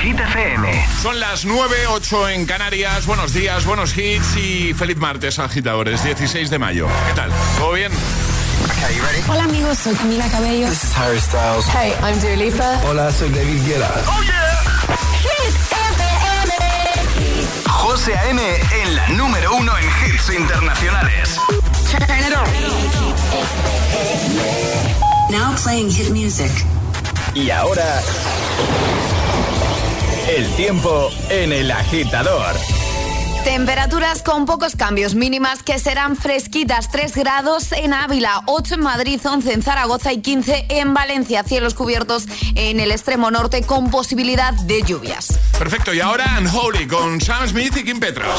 Hit FM. Son las 9, 8 en Canarias. Buenos días, buenos hits y feliz martes, agitadores. 16 de mayo. ¿Qué tal? ¿Todo bien? Hola amigos, soy Camila Cabello. This is Harry Styles. Hey, I'm Dua Lipa. Hola, soy David Guetta. Oh yeah. Hit FM. José A.M. en la número uno en hits internacionales. Now playing hit music. Y ahora el tiempo en el agitador. Temperaturas con pocos cambios mínimas que serán fresquitas. 3 grados en Ávila, 8 en Madrid, 11 en Zaragoza y 15 en Valencia. Cielos cubiertos en el extremo norte con posibilidad de lluvias. Perfecto, y ahora Unholy con Sam Smith y Kim Petras.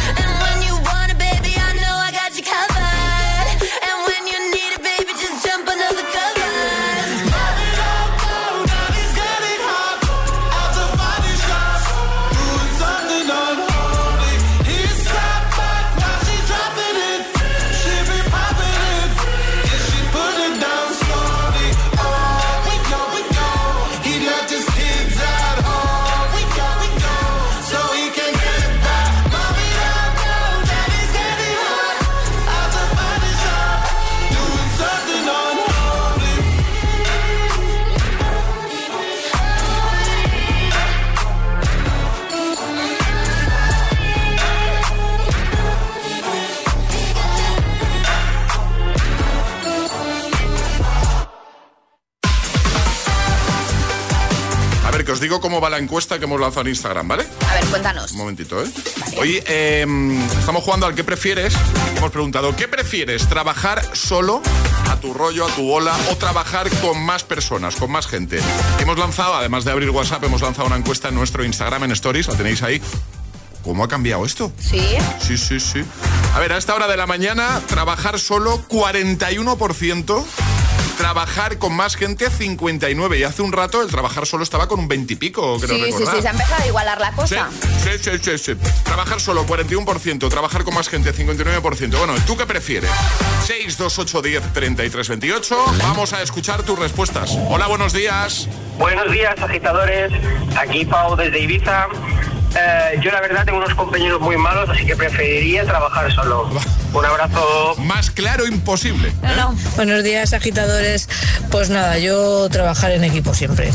Digo cómo va la encuesta que hemos lanzado en Instagram, ¿vale? A ver, cuéntanos. Un momentito, ¿eh? Hoy eh, estamos jugando al que prefieres. Hemos preguntado, ¿qué prefieres? ¿Trabajar solo, a tu rollo, a tu bola, o trabajar con más personas, con más gente? Hemos lanzado, además de abrir WhatsApp, hemos lanzado una encuesta en nuestro Instagram, en Stories, la tenéis ahí. ¿Cómo ha cambiado esto? Sí. Sí, sí, sí. A ver, a esta hora de la mañana, trabajar solo 41%, trabajar con más gente 59%. Y hace un rato el trabajar solo estaba con un 20 y pico, creo Sí, sí, recordar. sí, se ha empezado a igualar la cosa. sí, sí, sí, sí. Trabajar solo 41%, trabajar con más gente 59%. Bueno, ¿tú qué prefieres? 628 10 33 28. Vamos a escuchar tus respuestas. Hola, buenos días. Buenos días, agitadores. Aquí Pau desde Ibiza. Eh, yo la verdad tengo unos compañeros muy malos, así que preferiría trabajar solo. Un abrazo. Más claro imposible. No, no. Buenos días, agitadores. Pues nada, yo trabajar en equipo siempre.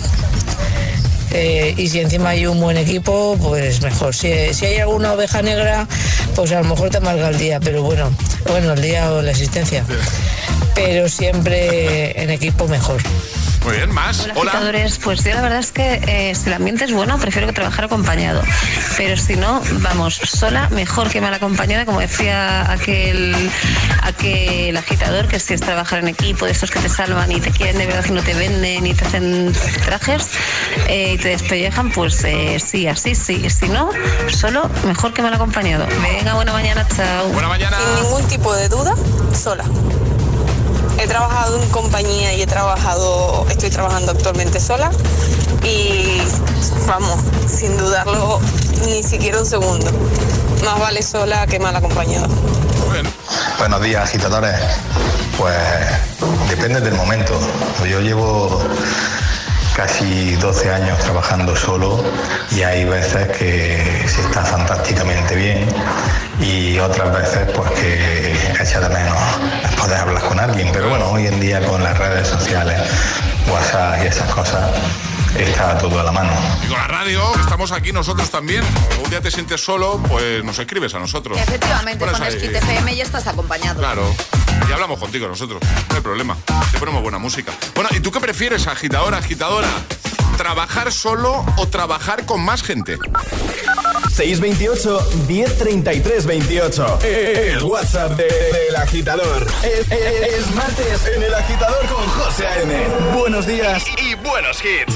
Eh, y si encima hay un buen equipo, pues mejor. Si, si hay alguna oveja negra, pues a lo mejor te amarga el día, pero bueno, bueno, el día o la existencia. Pero siempre en equipo mejor. Muy bien, más. Hola, Hola. agitadores. Pues yo la verdad es que eh, si el ambiente es bueno, prefiero que trabajar acompañado. Pero si no, vamos, sola, mejor que mal acompañada, como decía aquel, aquel agitador, que si es trabajar en equipo, de estos que te salvan y te quieren de verdad y no te venden y te hacen trajes eh, y te despellejan, pues eh, sí, así sí. Si no, solo, mejor que mal acompañado. Venga, buena mañana, chao. Buena mañana. Sin ningún tipo de duda, sola. He trabajado en compañía y he trabajado, estoy trabajando actualmente sola y vamos, sin dudarlo ni siquiera un segundo. Más vale sola que mal acompañada. Buenos días, agitadores. Pues depende del momento. Yo llevo casi 12 años trabajando solo y hay veces que se está fantásticamente bien y otras veces pues que echa de menos poder hablar con alguien. Pero bueno, hoy en día con las redes sociales, WhatsApp y esas cosas, está todo a la mano. Y con la radio, estamos aquí nosotros también. Un día te sientes solo, pues nos escribes a nosotros. Efectivamente, con Skit FM ya estás acompañado. Claro. Y hablamos contigo nosotros. No hay problema. Te ponemos buena música. Bueno, ¿y tú qué prefieres, agitadora, agitadora? ¿Trabajar solo o trabajar con más gente? 628 1033 28. El WhatsApp de- del agitador. Es, es- es martes en el agitador con José A.M. Buenos días y buenos hits.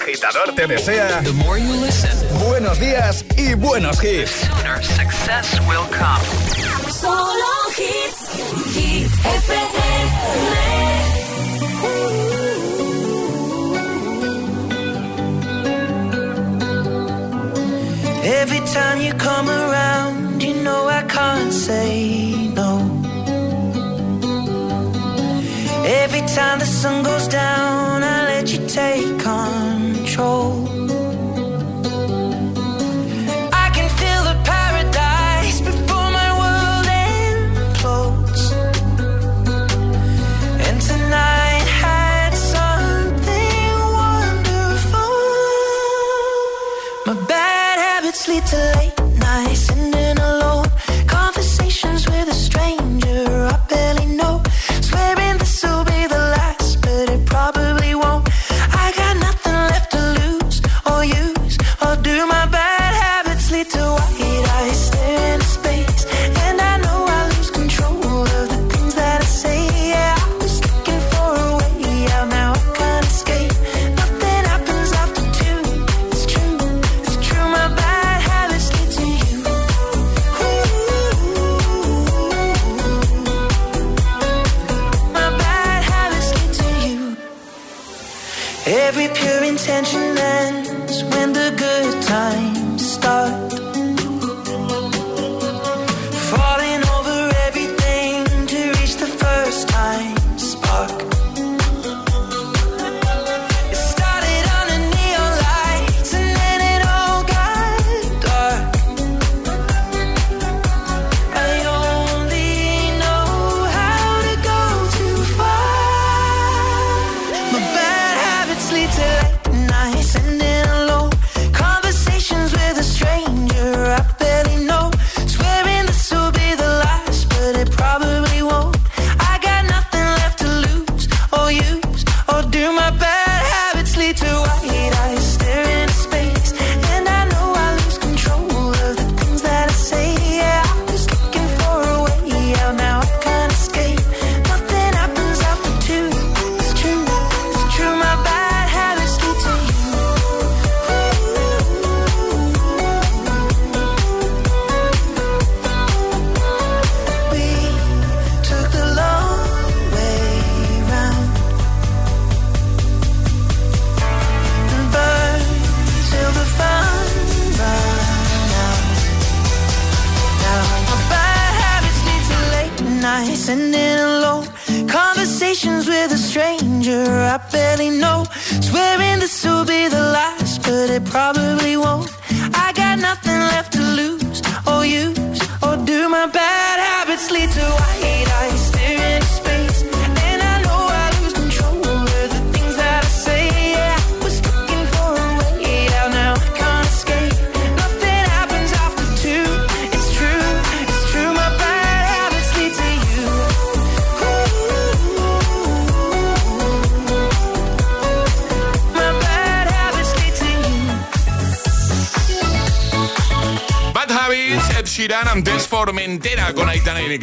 agitador te desea buenos días y buenos hits. Sooner success will come. Solo hits. Hit Every time you come around, you know I can't say no. Every time the sun goes down, I let you take control.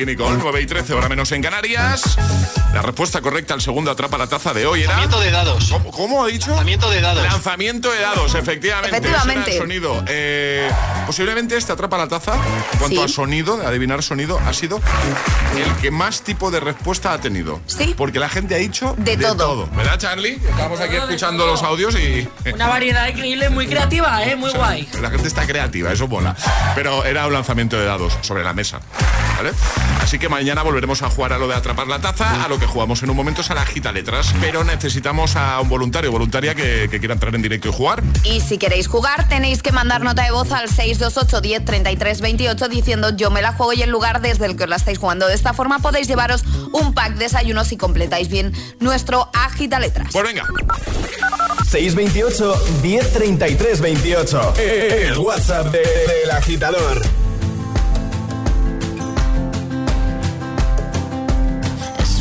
Nicky Nicole, 9 y 13, hora menos en Canarias. La respuesta correcta al segundo atrapa la taza de hoy era... Lanzamiento de dados. ¿Cómo, cómo ha dicho? Lanzamiento de dados. Lanzamiento de dados, efectivamente. Efectivamente. El sonido. Eh, posiblemente este atrapa la taza, en cuanto Sí. a sonido, de adivinar sonido, ha sido el que más tipo de respuesta ha tenido. Sí. Porque la gente ha dicho De todo. ¿Verdad, Charlie? Estamos aquí escuchando los audios y... Una variedad increíble, muy creativa, ¿eh? Muy guay. La gente está creativa, eso mola. Pero era un lanzamiento de dados sobre la mesa. ¿Vale? Así que mañana volveremos a jugar a lo de atrapar la taza, a lo que jugamos en un momento es a la gita letras. Pero necesitamos a un voluntario o voluntaria que, que quiera entrar en directo y jugar. Y si queréis jugar, tenéis que mandar nota de voz al 628 10 33 28 diciendo yo me la juego y el lugar desde el que os la estáis jugando. De esta forma podéis llevaros un pack de desayunos si completáis bien nuestro agita letras. Pues venga. 628 1033 28. El WhatsApp de- del agitador.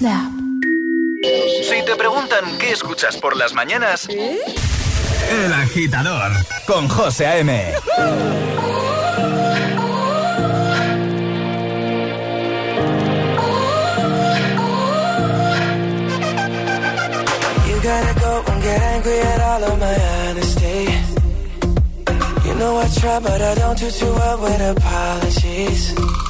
Snap. Si te preguntan qué escuchas por las mañanas, El Agitador con José A.M. You gotta go and get angry at all of my honesty. You know I try, but I don't do too well with apologies.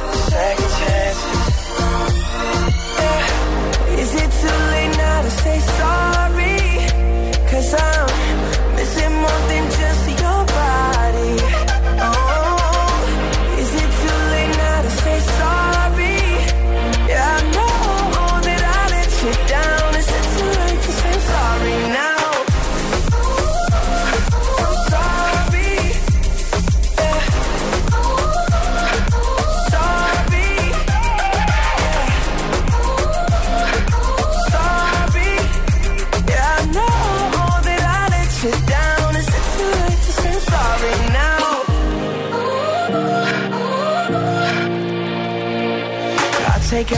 Is it too late now to say sorry? Cause I'm missing more than just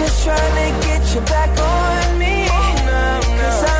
just trying to get you back on me. Cause I'm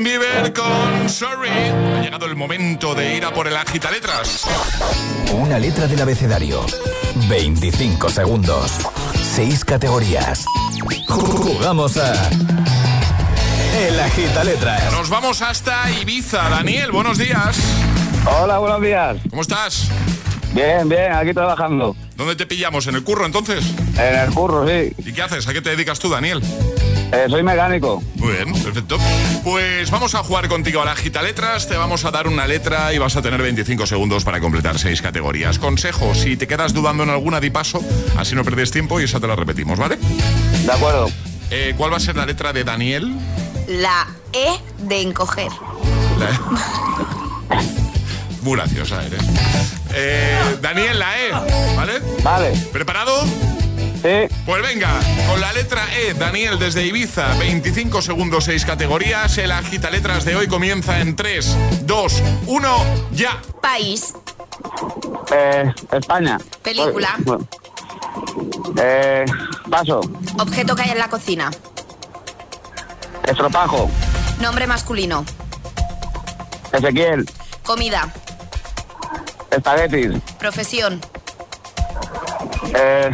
Justin Bieber con Sorry. Ha llegado el momento de ir a por el agita letras. Una letra del abecedario. 25 segundos. 6 categorías. Jugamos a. El agita letras. Nos vamos hasta Ibiza. Daniel, buenos días. Hola, buenos días. ¿Cómo estás? Bien, bien, aquí trabajando. ¿Dónde te pillamos? ¿En el curro entonces? En el curro, sí. ¿Y qué haces? ¿A qué te dedicas tú, Daniel? Eh, soy mecánico. Muy bien, perfecto. Pues vamos a jugar contigo a la gita letras. Te vamos a dar una letra y vas a tener 25 segundos para completar seis categorías. Consejo, si te quedas dudando en alguna, di paso, así no pierdes tiempo y esa te la repetimos, ¿vale? De acuerdo. Eh, ¿Cuál va a ser la letra de Daniel? La E de encoger. La- Muy graciosa eres. Eh, Daniel, la E, ¿vale? Vale. ¿Preparado? Sí. Pues venga, con la letra E, Daniel desde Ibiza, 25 segundos, 6 categorías. El agita letras de hoy comienza en 3, 2, 1, ya. País. Eh, España. Película. Eh, paso. Objeto que hay en la cocina. Estropajo. Nombre masculino. Ezequiel. Comida. Espaguetis. Profesión. Eh,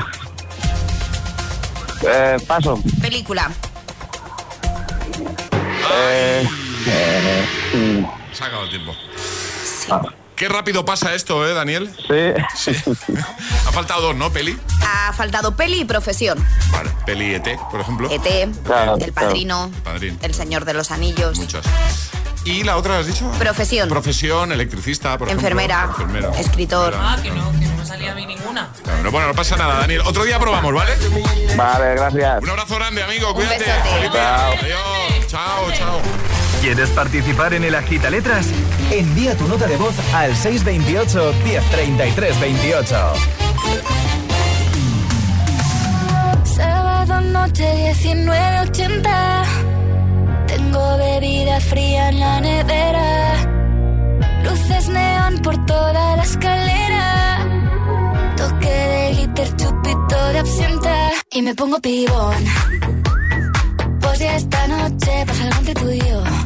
eh, paso. Película. Eh, eh, mm, Se ha acabado el tiempo. ah, Qué rápido pasa esto, ¿eh, Daniel? sí. Ha faltado dos, ¿no? Peli. Ha faltado peli y profesión. Vale, peli ET, por ejemplo. ET, Claro, El Padrino, Padrino. El Señor de los Anillos. Muchas. ¿Y la otra has dicho? Profesión. Profesión, electricista, por Enfermera, ejemplo. Enfermera. escritor. Ah, que no, que no me salía a mí ninguna. Claro, no, bueno, no pasa nada, Daniel. Otro día probamos, ¿vale? Vale, gracias. Un abrazo grande, amigo. Cuídate. día. Chao. Adiós. Chao, chao. ¿Quieres participar en el agita letras? Envía tu nota de voz al 628 1033 28. Sábado noche 1980. Bebida fría en la nevera. Luces neón por toda la escalera. Toque de glitter, chupito de absenta. Y me pongo pibón. Pues ya esta noche pasa algo entre tú y yo.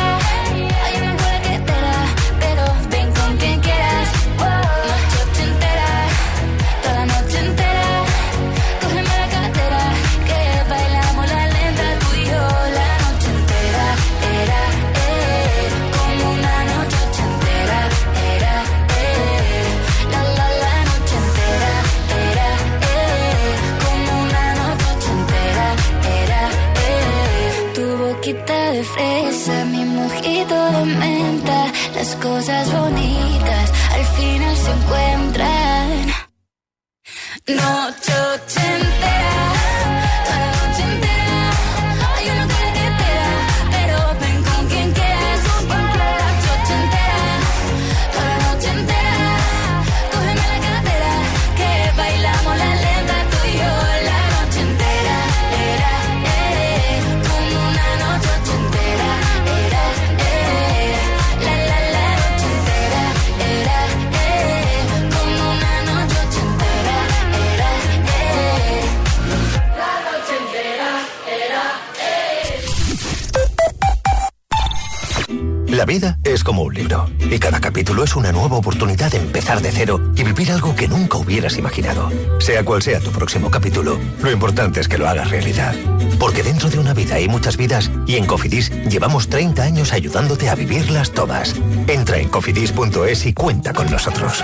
Nunca hubieras imaginado. Sea cual sea tu próximo capítulo, lo importante es que lo hagas realidad. Porque dentro de una vida hay muchas vidas y en Cofidis llevamos 30 años ayudándote a vivirlas todas. Entra en cofidis.es y cuenta con nosotros.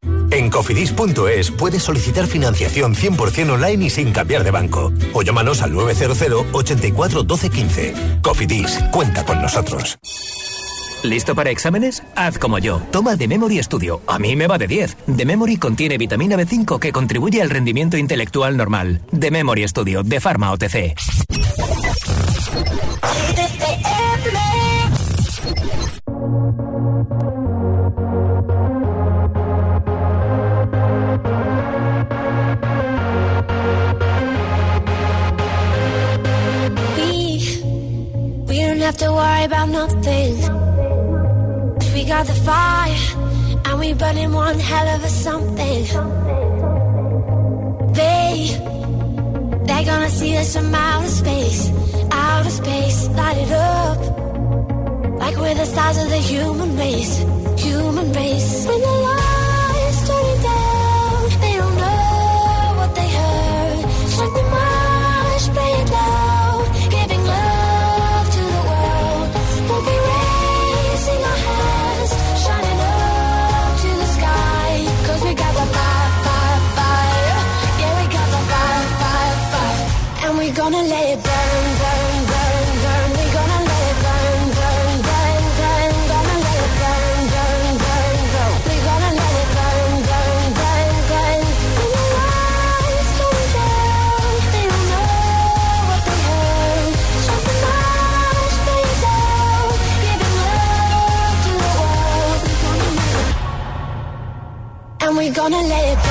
En cofidis.es puedes solicitar financiación 100% online y sin cambiar de banco. O llámanos al 900 84 12 15. Cofidis, cuenta con nosotros. ¿Listo para exámenes? Haz como yo. Toma The Memory Studio. A mí me va de 10. The Memory contiene vitamina B5 que contribuye al rendimiento intelectual normal. The Memory Studio de Pharma OTC. Worry about nothing. We got the fire, and we burning one hell of a something. They, they're gonna see us from outer space, outer space, light it up. Like we're the stars of the human race, human race. When the lights And we're gonna let it burn,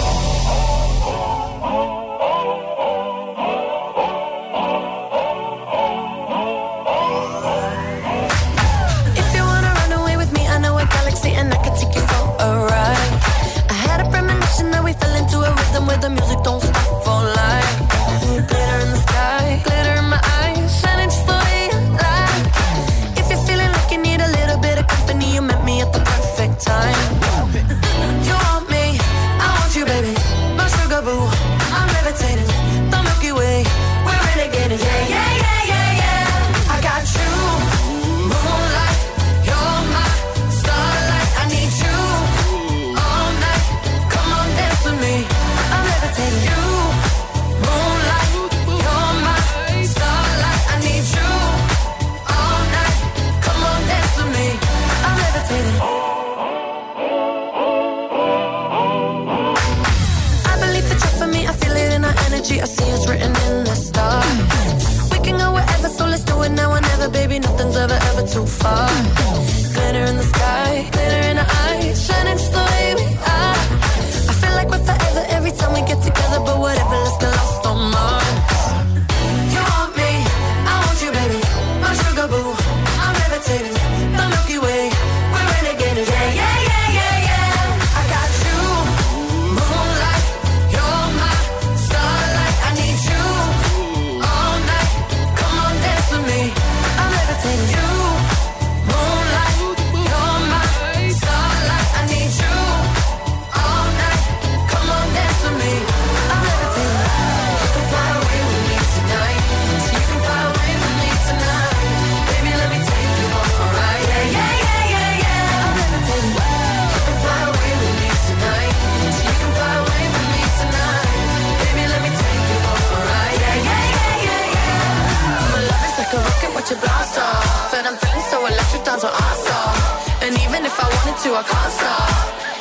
to blast off. And I'm feeling so electric, down to awesome. And even if I wanted to, I can't stop.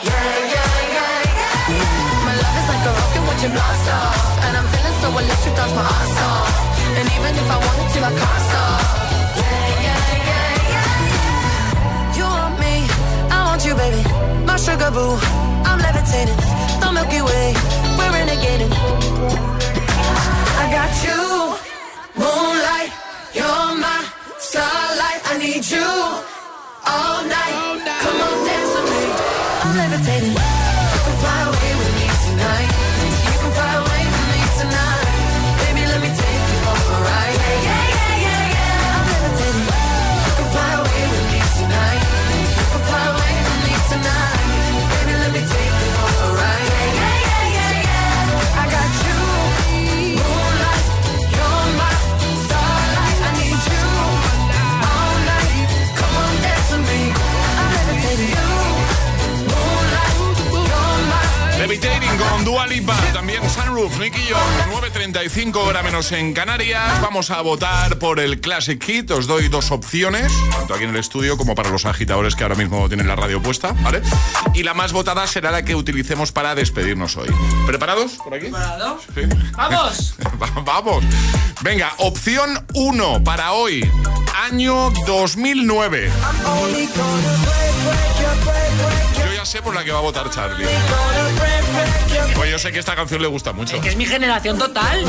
Yeah, yeah, yeah, yeah. My love is like a rocket, watch it blast off. And I'm feeling so electric, down my ass off. And even if I wanted to, I can't stop. Yeah, yeah, yeah, yeah. You want me, I want you, baby. My sugar boo, I'm levitating. The Milky Way, we're renegading. I got you, moonlight. You're need you all night. Come on, dance with me. I'm levitating. I can fly away. Levitating con Dua Lipa, también Sunroof, Nicky York, 9.35 hora menos en Canarias. Vamos a votar por el Classic Hit. Os doy dos opciones, tanto aquí en el estudio como para los agitadores que ahora mismo tienen la radio puesta, ¿vale? Y la más votada será la que utilicemos para despedirnos hoy. ¿Preparados por aquí? ¡Vamos! Vamos. Venga, opción 1 para hoy, año 2009 sé por la que va a votar Charlie. Pues yo sé que esta canción le gusta mucho. Que es mi generación total.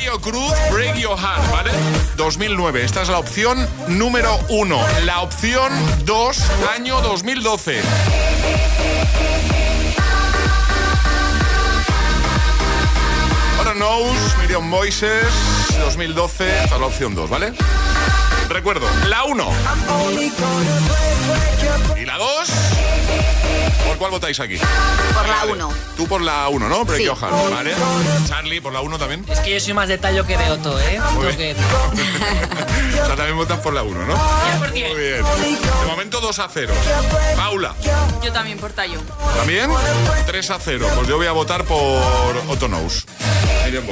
Dio Cruz, Break Your Heart, ¿vale? 2009. Esta es la opción número uno. La opción 2, año 2012. Ahora Knows, Miriam Moises, 2012, esta es la opción 2, ¿vale? Recuerdo, la 1. ¿Y la 2? ¿Por cuál votáis aquí? Por la 1. Tú por la 1, ¿no? Break Sí. Heart, ¿vale? Charlie por la 1 también. Es que yo soy más detallo que de Otto, ¿eh? Muy bien. o sea, también votas por la 1, ¿no? por Muy bien. De momento 2 a 0. Paula, Yo también por tallo. ¿también? 3 a 0. Pues yo voy a votar por Otto Knows.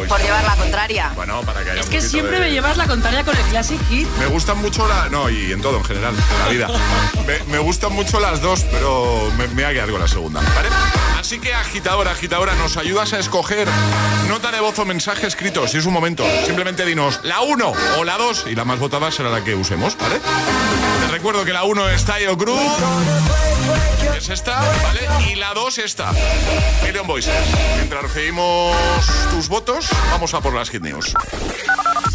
Por llevar la contraria. Bueno, para que haya Es un que siempre de- me llevas la contraria con el Classic Hit. Me gustan mucho la... No, y en todo, en general, en la vida. Me, gustan mucho las dos, pero me, me voy a la segunda, ¿vale? Así que, agitadora, agitadora, nos ayudas a escoger nota de voz o mensaje escrito, si es un momento. Simplemente dinos la 1 o la 2 y la más votada será la que usemos, ¿vale? Recuerdo que la 1 es Tayo Cruz, es esta, ¿vale? Y la 2 esta, Million Voices. Mientras recibimos tus votos, vamos a por las Hit News.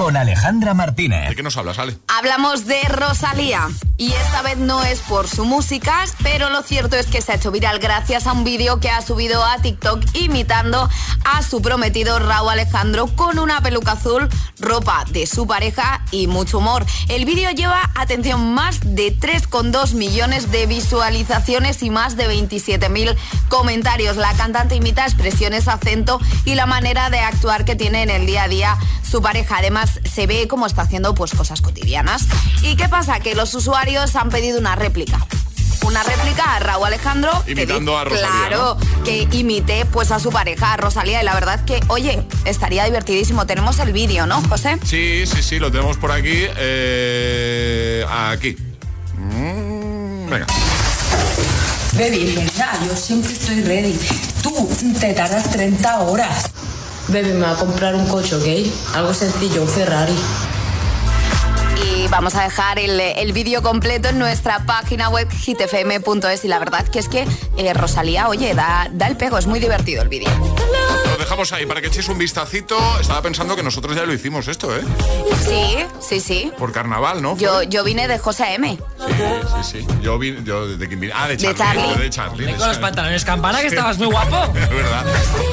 con Alejandra Martínez. ¿De qué nos hablas, Ale? Hablamos de Rosalía y esta vez no es por su música, pero lo cierto es que se ha hecho viral gracias a un vídeo que ha subido a TikTok imitando a su prometido Raúl Alejandro con una peluca azul, ropa de su pareja y mucho humor. El vídeo lleva, atención, más de 3,2 millones de visualizaciones y más de 27.000 comentarios. La cantante imita expresiones, acento y la manera de actuar que tiene en el día a día su pareja. Además, se ve cómo está haciendo pues cosas cotidianas. ¿Y qué pasa? Que los usuarios han pedido una réplica. Una réplica a Raúl Alejandro. que Imitando di- a Rosalía, Claro, que imite pues a su pareja, a Rosalía. Y la verdad que, oye, estaría divertidísimo. Tenemos el vídeo, ¿no, José? Sí, sí, sí, lo tenemos por aquí. eh, aquí. Mm, venga. Baby, venga, yo siempre estoy ready. Tú te tardas 30 horas. Baby, me va a comprar un coche, ¿ok? Algo sencillo, un Ferrari. Y vamos a dejar el, el vídeo completo en nuestra página web hitfm.es. Y la verdad que es que eh, Rosalía, oye, da, da el pego. Es muy divertido el vídeo. Dejamos ahí para que echéis un vistacito. Estaba pensando que nosotros ya lo hicimos esto, ¿eh? Sí, sí, sí. Por carnaval, ¿no? Yo, yo vine de José M. Sí, sí, sí. Yo vi, yo de quién vine. Ah, de De Charlie. Charlie. yo De Charlie. de Con los Charlie. pantalones campana, que estabas muy guapo. Es verdad.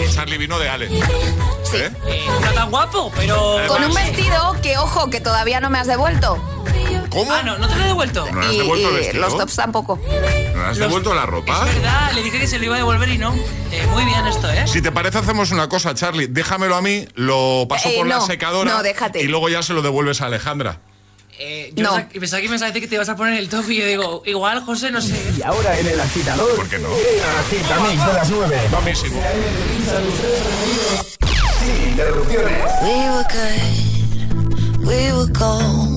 Y Charlie vino de Ale. Sí. ¿Eh? Eh, no tan guapo, pero. Con un vestido que, ojo, que todavía no me has devuelto. ¿Cómo? Ah, no, no te lo he devuelto. ¿No le has Y, devuelto el y vestido? los tops tampoco. ¿No has Los- devuelto la ropa? Es verdad, le dije que se lo iba a devolver y no. Eh, muy bien esto, ¿eh? Si te parece, hacemos una cosa, Charlie. Déjamelo a mí, lo paso Eh, por la no, secadora. no, déjate. Y luego ya se lo devuelves a Alejandra. Eh, yo No. pensaba- pensaba que me ibas a decir que te ibas a poner el top y yo digo, igual, José, no sé. Y ahora en el agitador. ¿Por qué no? El agitamix de las 9. Buenísimo. Sin interrupciones. We were good, we were gold.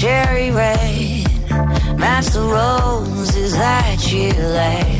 cherry red. Match the roses that you laid.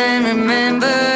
then remember.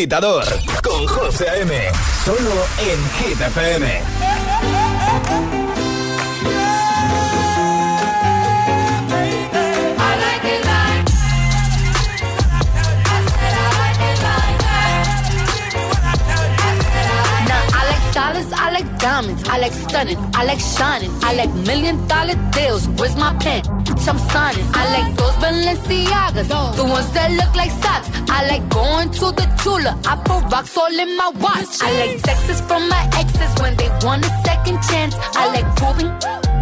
Agitador con José A.M. Solo en Hit FM. I like diamonds, I like stunning, I like shining, I like million dollar deals. Where's my pen? I'm signing. I like those Balenciagas, the ones that look like socks. I like going to the I put rocks all in my watch. I like texts from my exes when they want a second chance. I like proving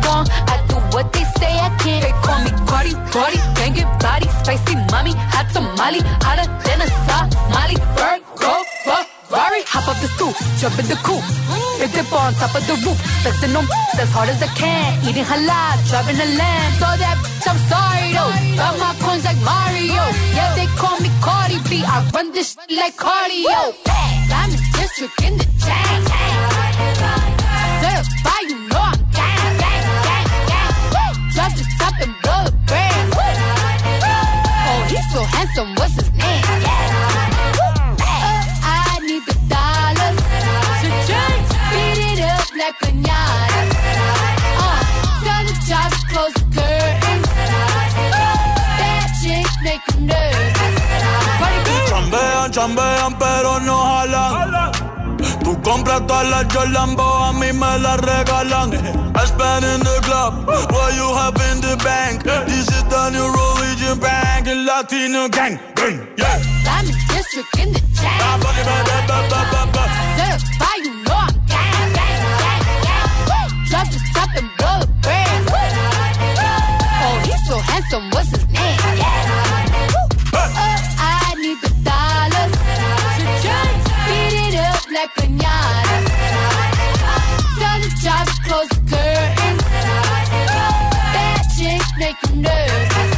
wrong. I do what they say I can't. They call me Cardi, Cardi, banging body, spicy mommy, hot tamale, hotter than a Somali. Ferrari, hop up the stoop, jump in the coupe. Hit dip on top of the roof, flexing on as hard as I can. Eating halal, driving a lamb. So that bitch, I'm sorry though. Got my coins like Mario. Yeah, they call me Cardi B. I run this shit like cardio. I'm in district in the chain. Certified, you know I'm gang, gang, gang, gang. Drop the top and blow the brand. Oh, he's so handsome, what's his up. Uh, tell the jobs close the curtains. That chick make you nervous. Chambean, chambean, pero no jalan. Tú compras todas las Jolambo, a mí me las regalan. I spend in the club, what you have in the bank. This is the new religion bank, and Latino gang. gang, Yeah. I'm district in the chain. Certified, Drop the top. Oh, he's so handsome, what's his name? Uh, I need the dollars to drink, beat it up like pinata. Tell the jobs to close the curtains. That chick make you nervous.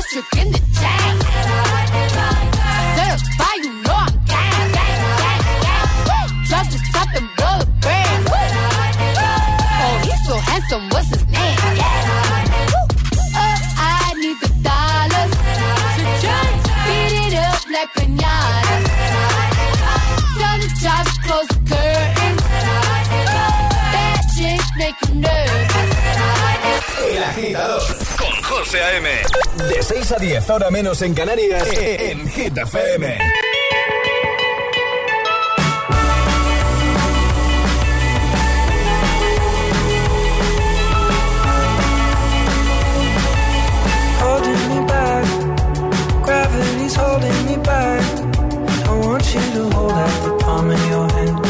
District in the chain. Certified, you know I'm gang, gang, gang, gang. The top and blow the. Oh, he's so handsome, what's his name? I need the dollars to beat it up like the close the. That chick make nervous. Agitador con José A.M. De 6 a 10, ahora menos en Canarias, en Hit FM. holding me back. Gravity's holding me back. I want you to hold out the palm of your hand.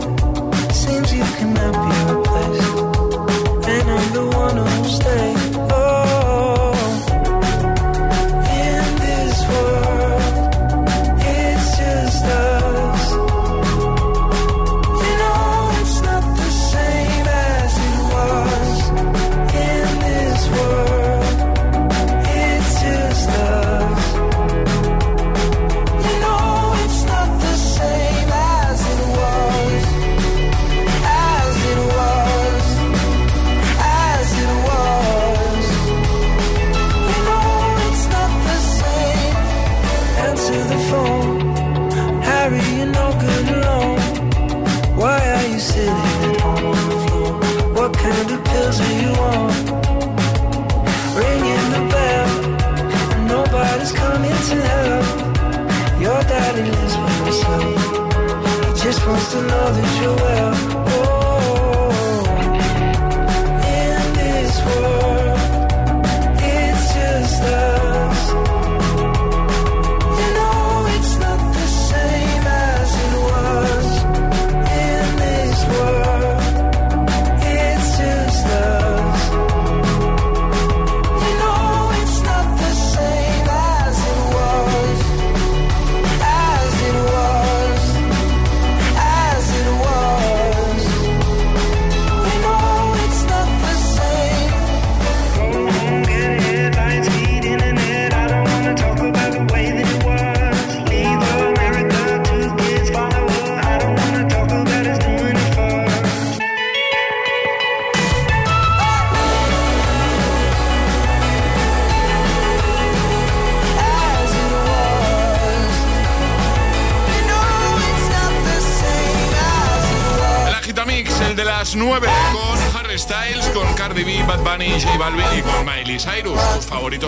Comes to know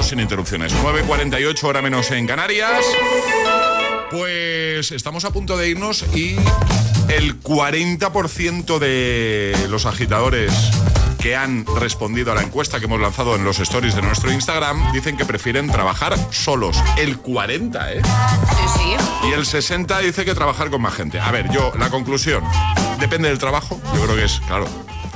Sin interrupciones. 9.48 hora menos en Canarias. Pues estamos a punto de irnos y el 40% de los agitadores que han respondido a la encuesta que hemos lanzado en los stories de nuestro Instagram dicen que prefieren trabajar solos. El 40, ¿eh? Sí, sí. Y el 60 dice que trabajar con más gente. A ver, yo, la conclusión, depende del trabajo, yo creo que es, claro,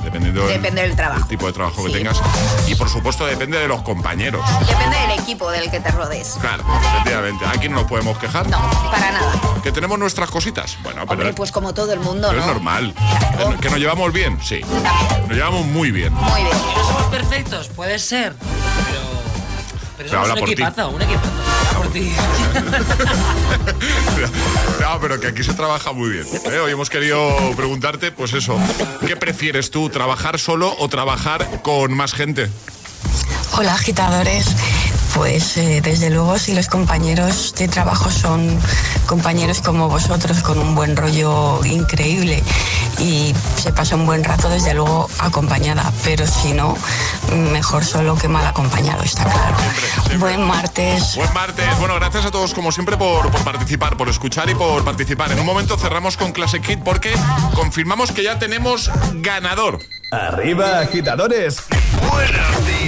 dependiendo del, Depende del trabajo. del tipo de trabajo que Sí. tengas. Y por supuesto depende de los compañeros. Depende del equipo del que te rodees. Claro, efectivamente. Aquí no nos podemos quejar. No, para nada. Que tenemos nuestras cositas. Bueno, pero, Hombre, pues como todo el mundo, pero ¿no? es normal. Que- Que nos llevamos bien, sí. Nos llevamos muy bien. Muy bien. No somos perfectos, puede ser. Pero. Pero Pero habla somos un por ti. equipazo, un equipazo. No, pero que aquí se trabaja muy bien. ¿eh? Hoy hemos querido preguntarte, pues eso, ¿qué prefieres tú, trabajar solo o trabajar con más gente? Hola agitadores, pues eh, desde luego si los compañeros de trabajo son compañeros como vosotros con un buen rollo increíble y se pasa un buen rato desde luego acompañada, pero si no, mejor solo que mal acompañado, está claro. Buen martes. Buen martes. Bueno, gracias a todos como siempre por, por participar, por escuchar y por participar. En un momento cerramos con Classic Hit porque confirmamos que ya tenemos ganador. Arriba, agitadores. Buenos días.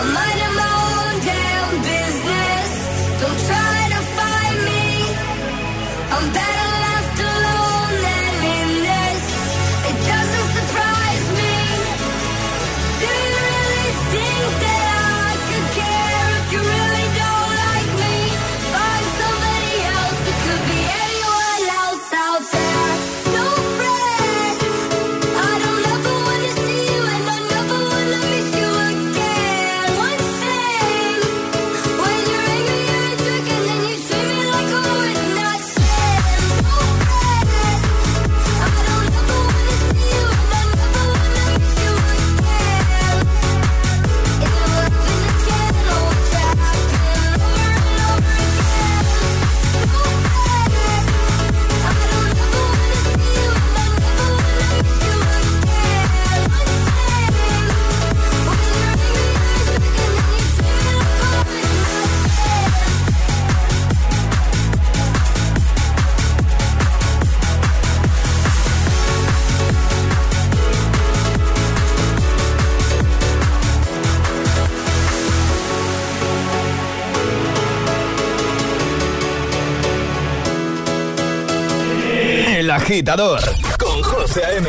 I might agitador con José A.M.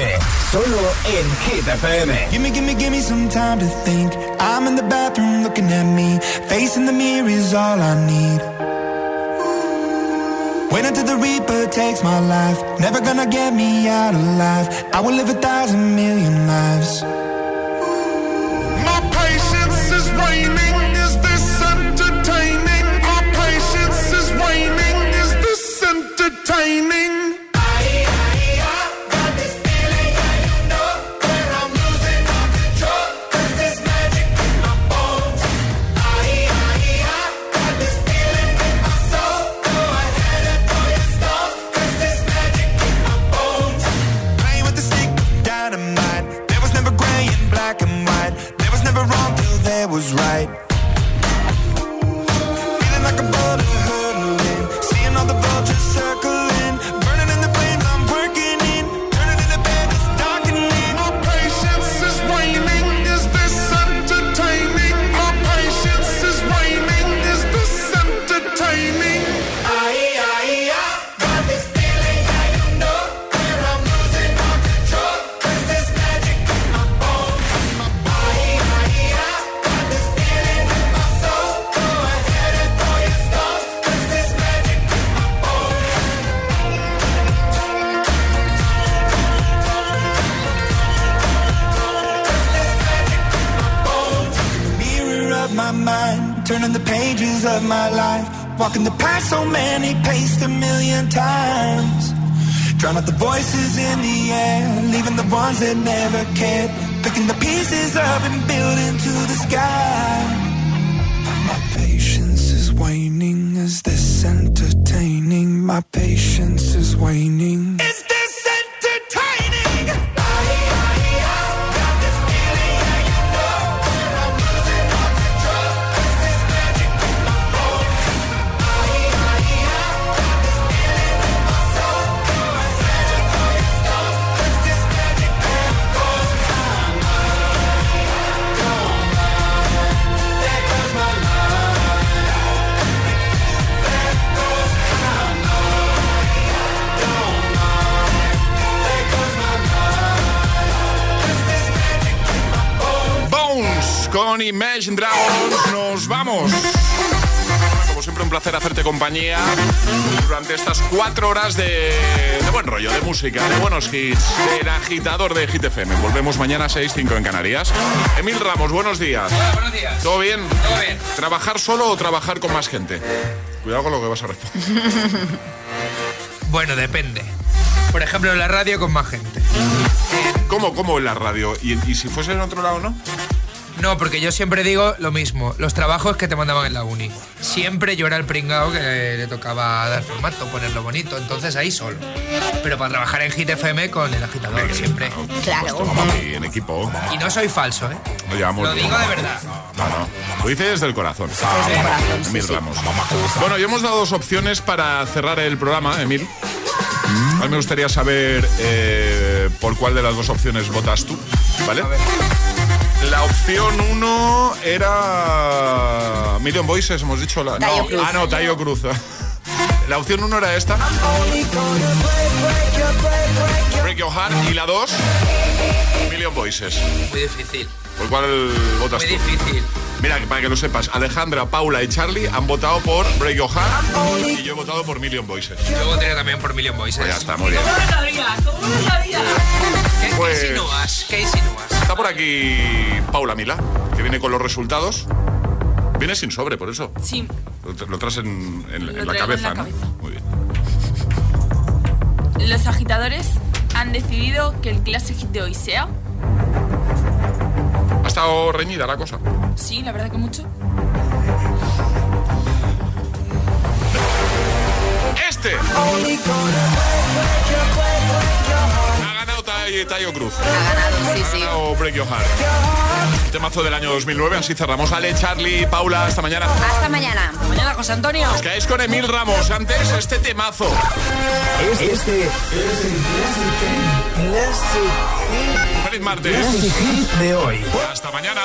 Solo en Hit FM. Gimme, gimme, gimme some time to think. I'm in the bathroom looking at me. Facing the mirror is all I need. Wait until the Reaper takes my life. Never gonna get me out alive. I will live a thousand million lives. Imagine Dragons. Nos vamos. Como siempre, un placer hacerte compañía durante estas cuatro horas de, de buen rollo, de música, de buenos hits, del agitador de Hit FM. Volvemos mañana a 6, 5 en Canarias. Emil Ramos, buenos días. buenos días. ¿Todo bien? Todo bien. ¿Trabajar solo o trabajar con más gente? Cuidado con lo que vas a responder. Bueno, depende. Por ejemplo, en la radio con más gente. ¿Cómo, cómo en la radio? ¿Y, y si fuese en otro lado, no? No, porque yo siempre digo lo mismo. Los trabajos que te mandaban en la uni. Siempre yo era el pringao que le tocaba dar formato, ponerlo bonito. Entonces ahí solo. Pero para trabajar en Hit FM con el agitador, siempre. Claro. Vamos aquí en equipo. Y no soy falso, ¿eh? Lo llevamos Lo bien. digo de verdad. No, no. Lo dice desde el corazón. Desde el corazón, sí, Emil sí. Ramos. Bueno, ya hemos dado dos opciones para cerrar el programa, Emil. A mí me gustaría saber eh, por cuál de las dos opciones votas tú, ¿vale? La opción uno era Million Voices, hemos dicho. La, Tayo no, Cruz. Ah, no, Tayo Cruz. La opción uno era esta. Break Your Heart. Y la dos, Million Voices. Muy difícil. ¿Por cuál votas Muy tú? difícil. Mira, para que lo sepas, Alejandra, Paula y Charlie han votado por Break Your Heart y yo he votado por Million Voices. Yo votaría también por Million Voices. Pues ya está, muy bien. ¿Cómo lo sabías? ¿Cómo lo sabías? ¿Qué, Pues- ¿Qué insinúas? ¿Qué insinúas? Está por aquí Paula Mila, que viene con los resultados. Viene sin sobre, por eso. Sí, Lo, lo traes en, en- Lo en la en cabeza, la ¿no? cabeza. Muy bien. los agitadores han decidido que el clase hit de hoy sea. Ha estado reñida la cosa. Sí, la verdad que mucho. Este. Tai- Tayo Cruz. Ha ganado, sí, sí. Ha ganado Break Your Heart. Temazo del año 2009, así cerramos. Ale, Charlie, Paula, hasta mañana. Hasta mañana. Mañana, José Antonio. Os quedáis con Emil Ramos. Antes, este temazo. Este es el Feliz martes. Classic de hoy. Hasta mañana.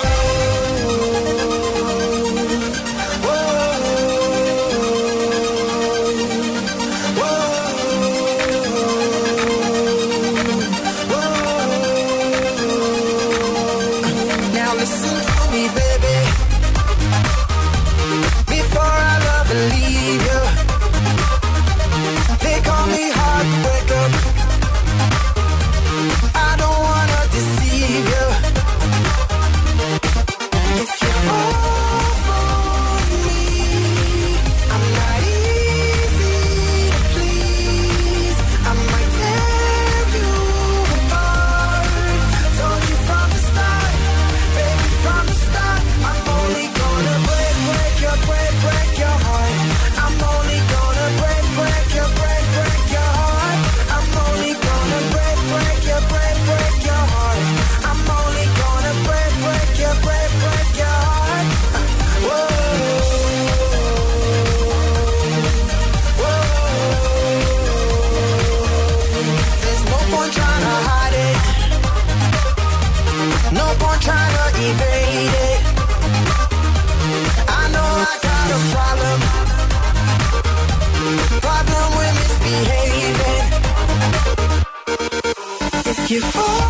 You fall